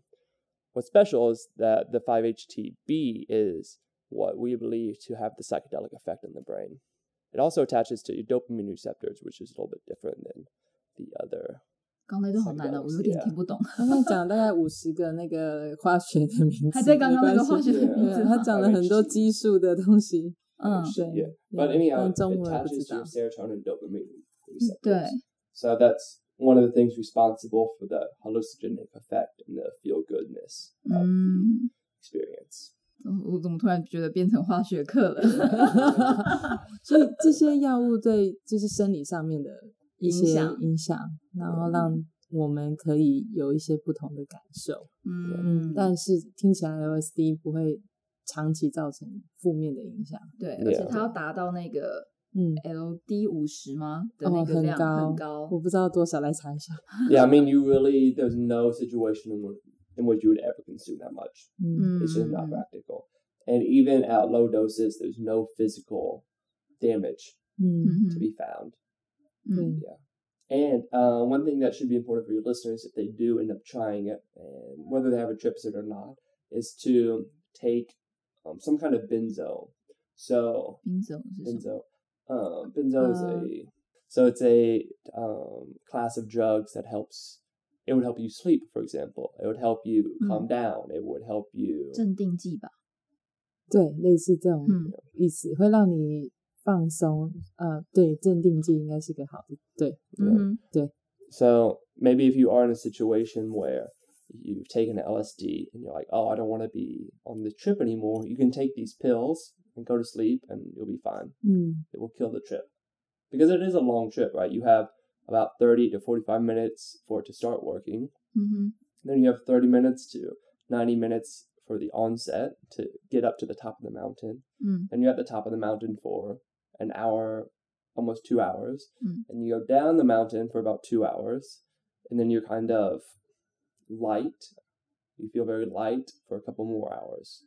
[SPEAKER 2] What's special is that the 5-HTB is what we believe to have the psychedelic effect in the brain. It also attaches to your dopamine receptors, which is a little bit different than the other.
[SPEAKER 1] 刚才都好难哦，我有点听不懂。
[SPEAKER 3] 刚刚讲大概五十个那个化学的名字，
[SPEAKER 1] 还在刚刚那个化学
[SPEAKER 3] 的
[SPEAKER 2] 的名字
[SPEAKER 3] 他讲了很多基数的东西。
[SPEAKER 1] 嗯，
[SPEAKER 3] 对
[SPEAKER 2] Yeah. But
[SPEAKER 3] yeah，
[SPEAKER 2] anyhow,
[SPEAKER 3] 但
[SPEAKER 2] it
[SPEAKER 3] 中文我不
[SPEAKER 2] attaches
[SPEAKER 3] 知
[SPEAKER 2] to
[SPEAKER 3] 道
[SPEAKER 2] your。serotonin dopamine receptors.
[SPEAKER 1] 对，
[SPEAKER 2] So that's one of the things responsible for the hallucinogenic effect and the feel goodness of，experience.
[SPEAKER 1] 我怎么突然觉得变成化学课了？
[SPEAKER 3] 所以这些药物对就是生理上面的一些
[SPEAKER 1] 影响
[SPEAKER 3] 影响，然后让我们可以有一些不同的感受。
[SPEAKER 1] 嗯，
[SPEAKER 3] 但是听起来 LSD 不会长期造成负面的影响。
[SPEAKER 1] 对，而且它要达到那个
[SPEAKER 3] 嗯，
[SPEAKER 1] LD 五十吗的
[SPEAKER 3] 哦，
[SPEAKER 1] 那个量
[SPEAKER 3] 很高，
[SPEAKER 1] 很高，
[SPEAKER 3] 我不知道多少，来查一下。
[SPEAKER 2] yeah, I mean, you really, there's no situation in which, in which you would ever consume that much.
[SPEAKER 3] 嗯
[SPEAKER 2] It's just not
[SPEAKER 1] Mm.
[SPEAKER 2] practical. And even at low doses, there's no physical damage
[SPEAKER 3] 嗯
[SPEAKER 1] 嗯
[SPEAKER 2] to be found.
[SPEAKER 1] 嗯
[SPEAKER 2] And uh, one thing that should be important for your listeners, if they do end up trying it, and whether they have a trip or not, is to take um, some kind of benzo. So
[SPEAKER 1] 冰走是什么？
[SPEAKER 2] benzo, um, benzo is
[SPEAKER 3] Uh.
[SPEAKER 2] a so it's a um, class of drugs that helps. It would help you sleep, for example. It would help you calm down. It would help you.
[SPEAKER 1] 镇定剂吧？
[SPEAKER 3] 对，类似这种
[SPEAKER 1] 嗯
[SPEAKER 3] 意思，会让你放松。呃，对，镇定剂应该是个好的。对，
[SPEAKER 1] 嗯哼
[SPEAKER 2] So maybe if you are in a situation where you've taken LSD and you're like, oh, I don't want to be on the trip anymore, you can take these pills and go to sleep and you'll be fine.
[SPEAKER 3] Mm.
[SPEAKER 2] It will kill the trip because it is a long trip, right? You have about 30 to 45 minutes for it to start working.
[SPEAKER 1] Mm-hmm.
[SPEAKER 2] Then you have 30 minutes to 90 minutes for the onset to get up to the top of the mountain.
[SPEAKER 1] Mm.
[SPEAKER 2] And you're at the top of the mountain for an hour, almost two hours.
[SPEAKER 1] Mm.
[SPEAKER 2] And you go down the mountain for about two hours. And then you're kind of light. You feel very light for a couple more hours.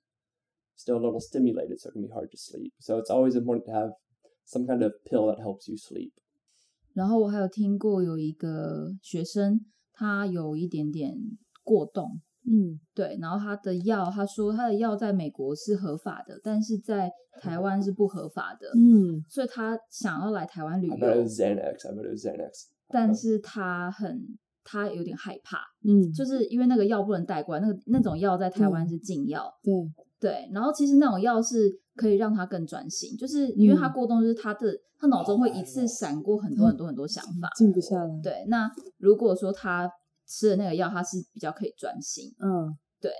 [SPEAKER 2] Still a little stimulated, so it can be hard to sleep. So it's always important to have some kind of pill that helps you sleep.
[SPEAKER 1] 然后我还有听过有一个学生，他有一点点过动，
[SPEAKER 3] 嗯
[SPEAKER 1] 对，然后他的药，他说他的药在美国是合法的，但是在台湾是不合法的，
[SPEAKER 3] 嗯
[SPEAKER 1] 所以他想要来台湾旅
[SPEAKER 2] I bet it
[SPEAKER 1] 游
[SPEAKER 2] ，was Xanax. I bet it was Xanax.
[SPEAKER 1] 但是他很他有点害怕，
[SPEAKER 3] 嗯，
[SPEAKER 1] 就是因为那个药不能带过来，那个那种药在台湾是禁药，
[SPEAKER 3] 对，
[SPEAKER 1] 对，然后其实那种药是可以让他更专心，就是因为他
[SPEAKER 3] 嗯
[SPEAKER 1] 过动，就是他的他脑中会一次闪过很多很多很多想法，
[SPEAKER 3] 静不下来。
[SPEAKER 1] 对，那如果说他吃的那个药，他是比较可以专心，
[SPEAKER 3] 嗯对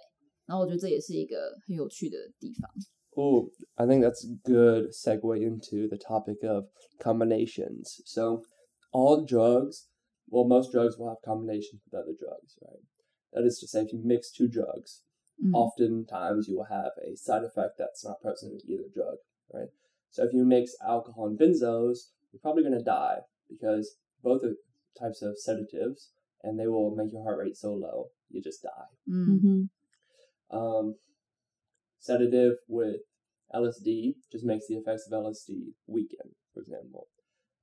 [SPEAKER 1] 然后我觉得这也是一个很有趣的地方。
[SPEAKER 2] Oh, I think that's a good segue into the topic of combinations. So, all drugs, well, most drugs will have combinations with other drugs, right? That is to say, if you mix two drugs,
[SPEAKER 1] Mm.
[SPEAKER 2] Oftentimes, you will have a side effect that's not present in either drug, right? So if you mix alcohol and benzos, you're probably going to die because both are types of sedatives, and they will make your heart rate so low you just die.
[SPEAKER 1] Mm.
[SPEAKER 3] Mm-hmm.
[SPEAKER 2] Um, sedative with LSD just makes the effects of LSD weaken, for example.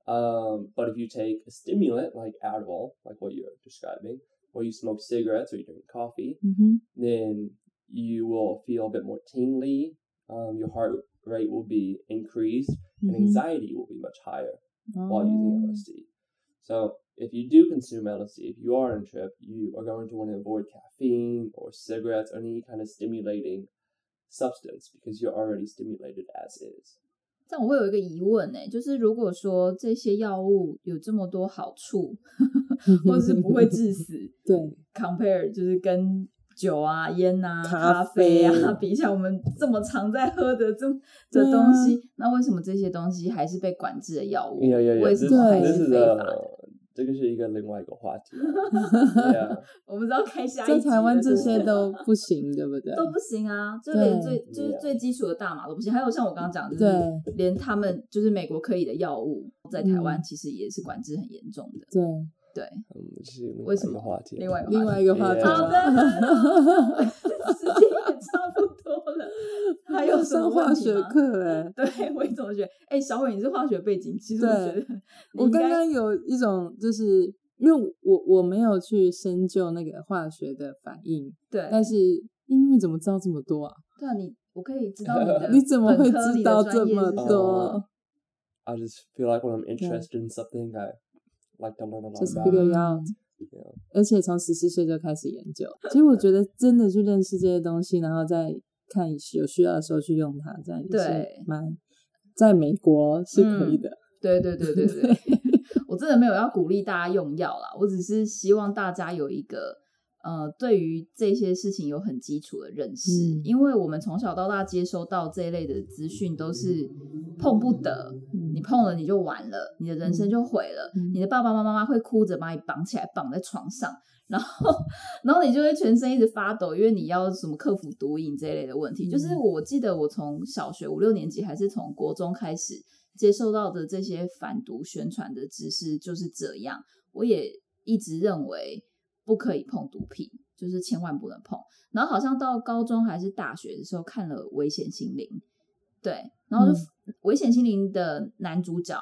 [SPEAKER 2] Um, but if you take a stimulant like Adderall, like what you're describing, or you smoke cigarettes or you drink coffee,
[SPEAKER 3] mm-hmm.
[SPEAKER 2] then you will feel a bit more tingly. Um, your heart rate will be increased, and
[SPEAKER 3] 嗯哼
[SPEAKER 2] anxiety will be much higher while using
[SPEAKER 3] Oh.
[SPEAKER 2] LSD. So if you do consume LSD, if you are on a trip, you are going to want to avoid caffeine or cigarettes or any kind of stimulating substance because you're already stimulated as is.
[SPEAKER 1] 但我会有一个疑问呢、就是如果说这些药物有这么多好处，或者是不会致死
[SPEAKER 3] 对，
[SPEAKER 1] ，compare 就是跟 酒啊、烟啊、
[SPEAKER 3] 咖
[SPEAKER 1] 咖啡啊
[SPEAKER 3] 啡
[SPEAKER 1] 比起来，我们这么常在喝的这这
[SPEAKER 3] 对啊
[SPEAKER 1] 东西，那为什么这些东西还是被管制的药物.为什么还是非法的？
[SPEAKER 2] 这个是一个另外一个话题。yeah.
[SPEAKER 1] 我们知道开下一
[SPEAKER 3] 在台湾这些都不行，对不对？
[SPEAKER 1] 都不行啊，就连最就是最基础的大麻都不行。还有像我刚刚讲的，就是连他们就是美国可以的药物，在台湾
[SPEAKER 3] 嗯
[SPEAKER 1] 其实也是管制很严重的。
[SPEAKER 3] 对，
[SPEAKER 1] 对，
[SPEAKER 2] 嗯，这是
[SPEAKER 1] 为什么
[SPEAKER 2] 一个话题。
[SPEAKER 1] 另外一个
[SPEAKER 3] 另外一个话题
[SPEAKER 1] 好的，时间也差不多了。还有什么
[SPEAKER 3] 上化学？课哎、
[SPEAKER 1] 对，我也这么觉得。哎，小伟，你是化学背景，其实我觉得
[SPEAKER 3] 我刚刚有一种就是。因为我我没有去深究那个化学的反应，
[SPEAKER 1] 对，
[SPEAKER 3] 但是因为怎么知道这么多啊？
[SPEAKER 1] 对啊，你我可以知道你的
[SPEAKER 3] 你怎么会知道这么多
[SPEAKER 2] ？I just feel like when I'm interested in something, I like learn a lot
[SPEAKER 3] Just
[SPEAKER 2] about
[SPEAKER 3] figure
[SPEAKER 2] it.
[SPEAKER 3] it
[SPEAKER 2] out，Yeah.
[SPEAKER 3] 而且从十四岁就开始研究。其实我觉得真的去认识这些东西，然后再看有需要的时候去用它，这样也是
[SPEAKER 1] 对
[SPEAKER 3] 蛮在美国是可以的。
[SPEAKER 1] 对对对对对，我真的没有要鼓励大家用药啦，我只是希望大家有一个呃，对于这些事情有很基础的认识，
[SPEAKER 3] 嗯
[SPEAKER 1] 因为我们从小到大接收到这一类的资讯都是碰不得，你碰了你就完了，你的人生就毁了，
[SPEAKER 3] 嗯
[SPEAKER 1] 你的爸爸妈妈会哭着把你绑起来，绑在床上。然后，然后你就会全身一直发抖，因为你要什么克服毒瘾这一类的问题。就是
[SPEAKER 3] 嗯
[SPEAKER 1] 我记得我从小学五六年级还是从国中开始接受到的这些反毒宣传的知识就是这样。我也一直认为不可以碰毒品，就是千万不能碰。然后好像到高中还是大学的时候看了《危险心灵》，对，然后就《危险心灵》的男主角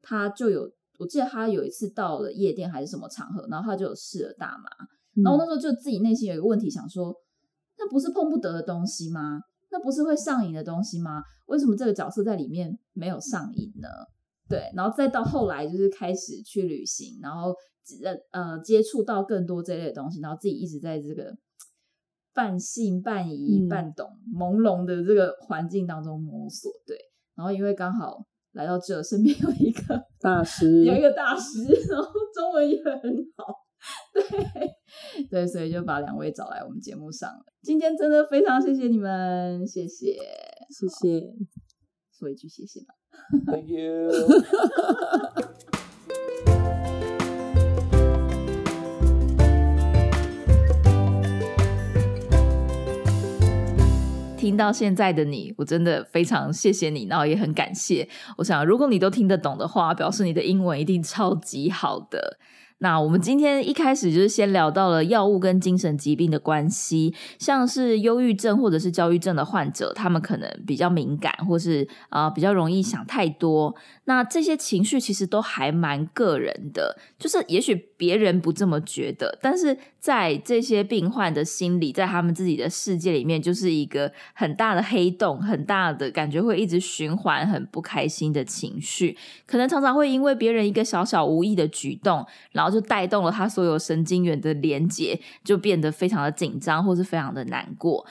[SPEAKER 1] 他就有，我记得他有一次到了夜店还是什么场合，然后他就有试了大麻，然后那时候就自己内心有一个问题，想说，那不是碰不得的东西吗？那不是会上瘾的东西吗？为什么这个角色在里面没有上瘾呢？对，然后再到后来就是开始去旅行，然后呃呃接触到更多这类的东西，然后自己一直在这个半信半疑、
[SPEAKER 3] 嗯
[SPEAKER 1] 半懂、朦胧的这个环境当中摸索。对，然后因为刚好来到这，身边有一个
[SPEAKER 3] 大师
[SPEAKER 1] 有一个大师，然后中文也很好，对对，所以就把两位找来我们节目上了。今天真的非常谢谢你们，谢谢，
[SPEAKER 3] 谢谢。
[SPEAKER 1] 说一句谢谢吧。
[SPEAKER 2] Thank you.
[SPEAKER 1] 听到现在的你，我真的非常谢谢你，然后也很感谢。我想，如果你都听得懂的话，表示你的英文一定超级好的。那我们今天一开始就是先聊到了药物跟精神疾病的关系，像是忧郁症或者是焦虑症的患者，他们可能比较敏感，或是啊、比较容易想太多。那这些情绪其实都还蛮个人的，就是也许别人不这么觉得，但是在这些病患的心里，在他们自己的世界里面，就是一个很大的黑洞，很大的感觉会一直循环，很不开心的情绪，可能常常会因为别人一个小小无意的举动，然后就带动了他所有神经元的连接，就变得非常的紧张，或是非常的难过。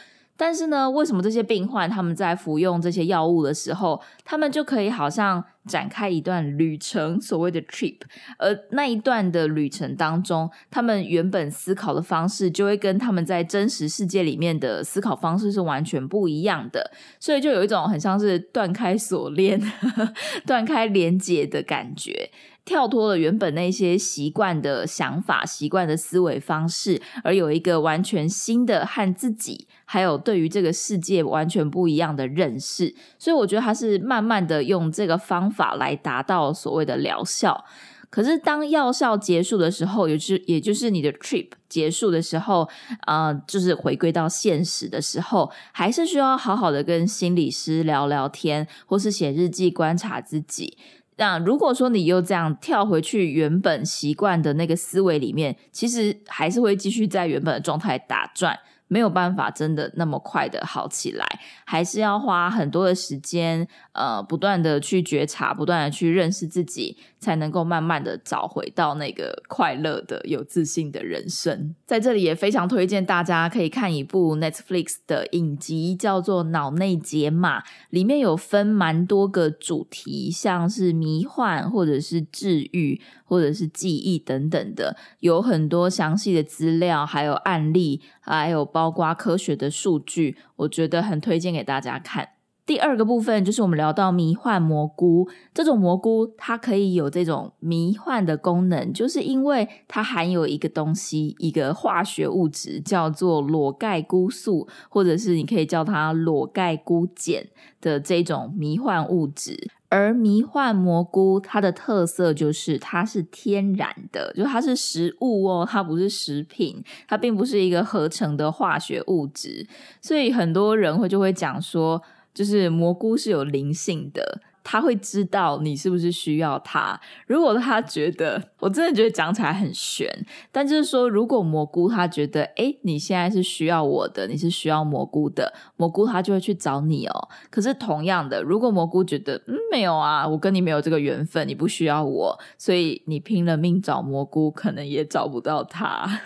[SPEAKER 1] 但是呢，为什么这些病患他们在服用这些药物的时候，他们就可以好像展开一段旅程，所谓的 trip，而那一段的旅程当中，他们原本思考的方式就会跟他们在真实世界里面的思考方式是完全不一样的，所以就有一种很像是断开锁链、断开连接的感觉。跳脱了原本那些习惯的想法、习惯的思维方式，而有一个完全新的和自己，还有对于这个世界完全不一样的认识。所以我觉得他是慢慢的用这个方法来达到所谓的疗效。可是当药效结束的时候，也就是也就是你的 trip 结束的时候，呃，就是回归到现实的时候，还是需要好好的跟心理师聊聊天，或是写日记观察自己。那如果说你又这样跳回去原本习惯的那个思维里面，其实还是会继续在原本的状态打转，没有办法真的那么快的好起来，还是要花很多的时间，呃，不断的去觉察，不断的去认识自己，才能够慢慢的找回到那个快乐的、有自信的人生。在这里也非常推荐大家可以看一部 Netflix 的影集，叫做《脑内解码》，里面有分蛮多个主题，像是迷幻，或者是治愈，或者是记忆等等的，有很多详细的资料，还有案例，还有包括科学的数据，我觉得很推荐给大家看。第二个部分就是我们聊到迷幻蘑菇，这种蘑菇它可以有这种迷幻的功能，就是因为它含有一个东西，一个化学物质叫做裸盖菇素，或者是你可以叫它裸盖菇碱的这种迷幻物质。而迷幻蘑菇它的特色就是它是天然的，就它是食物哦，它不是食品，它并不是一个合成的化学物质，所以很多人会就会讲说。就是蘑菇是有灵性的，他会知道你是不是需要他。如果他觉得，我真的觉得讲起来很玄，但就是说，如果蘑菇他觉得，哎，你现在是需要我的，你是需要蘑菇的，蘑菇他就会去找你哦。可是同样的，如果蘑菇觉得，嗯，没有啊，我跟你没有这个缘分，你不需要我，所以你拼了命找蘑菇，可能也找不到他。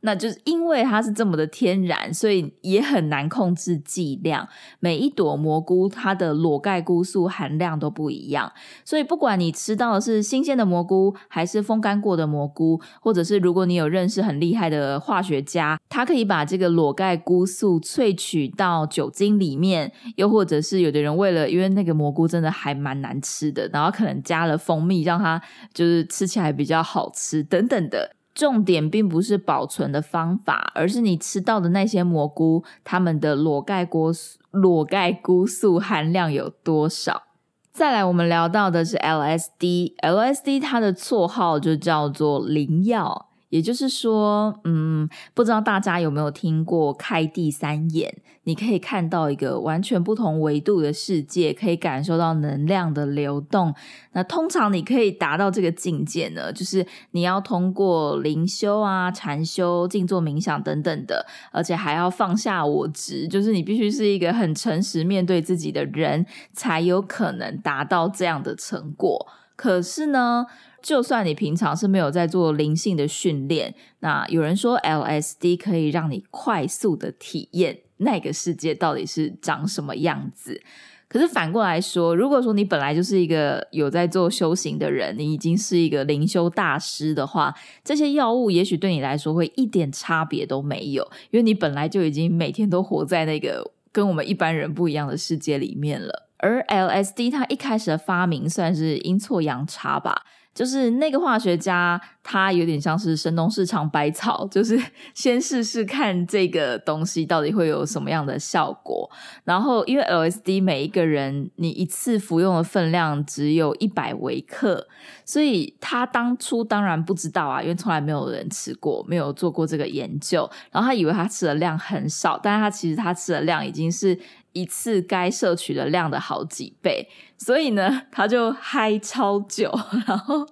[SPEAKER 1] 那就是因为它是这么的天然，所以也很难控制剂量。每一朵蘑菇它的裸盖菇素含量都不一样，所以不管你吃到的是新鲜的蘑菇，还是风干过的蘑菇，或者是如果你有认识很厉害的化学家，他可以把这个裸盖菇素萃取到酒精里面，又或者是有的人为了因为那个蘑菇真的还蛮难吃的，然后可能加了蜂蜜，让它就是吃起来比较好吃等等的。重点并不是保存的方法，而是你吃到的那些蘑菇，它们的裸盖菇裸盖菇素含量有多少？再来，我们聊到的是 LSD，LSD 它的绰号就叫做灵药。也就是说，嗯，不知道大家有没有听过开第三眼？你可以看到一个完全不同维度的世界，可以感受到能量的流动。那通常你可以达到这个境界呢，就是你要通过灵修啊、禅修、静坐冥想等等的，而且还要放下我执，就是你必须是一个很诚实面对自己的人，才有可能达到这样的成果。可是呢？就算你平常是没有在做灵性的训练，那有人说 LSD 可以让你快速的体验那个世界到底是长什么样子。可是反过来说，如果说你本来就是一个有在做修行的人，你已经是一个灵修大师的话，这些药物也许对你来说会一点差别都没有，因为你本来就已经每天都活在那个跟我们一般人不一样的世界里面了。而 LSD 它一开始的发明算是阴错阳差吧。就是那个化学家，他有点像是神农市场百草，就是先试试看这个东西到底会有什么样的效果。然后，因为 LSD 每一个人你一次服用的分量只有一百微克，所以他当初当然不知道啊，因为从来没有人吃过，没有做过这个研究。然后他以为他吃的量很少，但是他其实他吃的量已经是。一次该摄取的量的好几倍，所以呢，他就嗨超久，然后，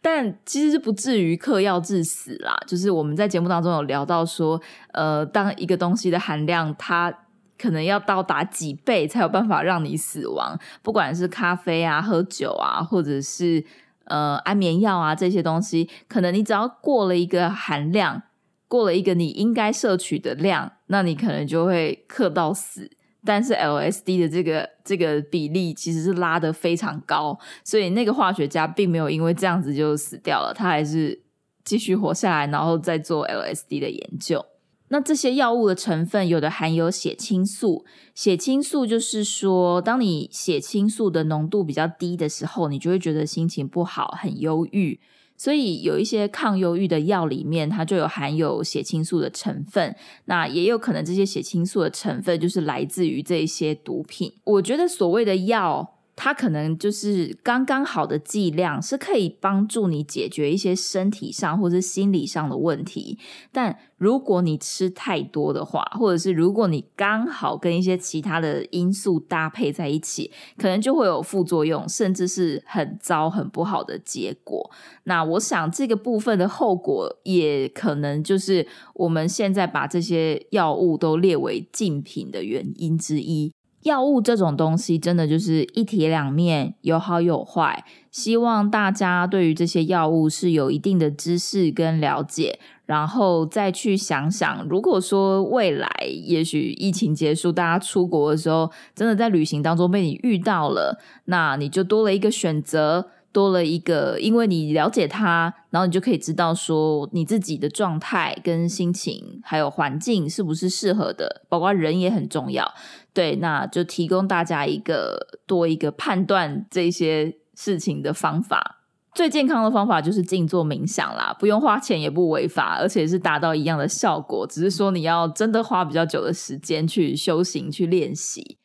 [SPEAKER 1] 但其实是不至于嗑药致死啦。就是我们在节目当中有聊到说，呃，当一个东西的含量，它可能要到达几倍才有办法让你死亡。不管是咖啡啊、喝酒啊，或者是呃安眠药啊这些东西，可能你只要过了一个含量，过了一个你应该摄取的量，那你可能就会嗑到死。但是 LSD 的这个这个比例其实是拉的非常高，所以那个化学家并没有因为这样子就死掉了，他还是继续活下来，然后再做 LSD 的研究。那这些药物的成分有的含有血清素，血清素就是说，当你血清素的浓度比较低的时候，你就会觉得心情不好，很忧郁。所以有一些抗忧郁的药里面，它就有含有血清素的成分。那也有可能这些血清素的成分就是来自于这些毒品。我觉得所谓的药。它可能就是刚刚好的剂量，是可以帮助你解决一些身体上或者心理上的问题。但如果你吃太多的话，或者是如果你刚好跟一些其他的因素搭配在一起，可能就会有副作用，甚至是很糟、很不好的结果。那我想这个部分的后果，也可能就是我们现在把这些药物都列为禁品的原因之一。药物这种东西，真的就是一体两面，有好有坏。希望大家对于这些药物是有一定的知识跟了解，然后再去想想，如果说未来也许疫情结束，大家出国的时候，真的在旅行当中被你遇到了，那你就多了一个选择。多了一个，因为你了解他，然后你就可以知道说你自己的状态、跟心情，还有环境是不是适合的，包括人也很重要。对，那就提供大家一个多一个判断这些事情的方法。最健康的方法就是静坐冥想啦，不用花钱也不违法，而且是达到一样的效果，只是说你要真的花比较久的时间去修行、去练习。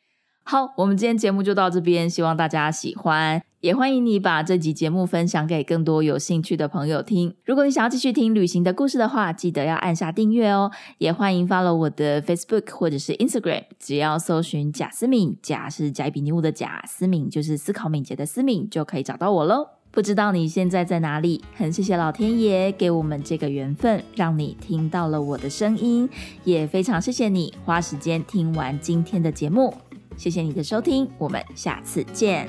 [SPEAKER 1] 好，我们今天节目就到这边，希望大家喜欢，也欢迎你把这集节目分享给更多有兴趣的朋友听。如果你想要继续听旅行的故事的话，记得要按下订阅哦。也欢迎 follow 我的 Facebook 或者是 Instagram，只要搜寻贾思敏，贾是甲比尼物的贾，思敏就是思考敏捷的思敏，就可以找到我喽。不知道你现在在哪里？很谢谢老天爷给我们这个缘分，让你听到了我的声音，也非常谢谢你花时间听完今天的节目。谢谢你的收听我们下次见。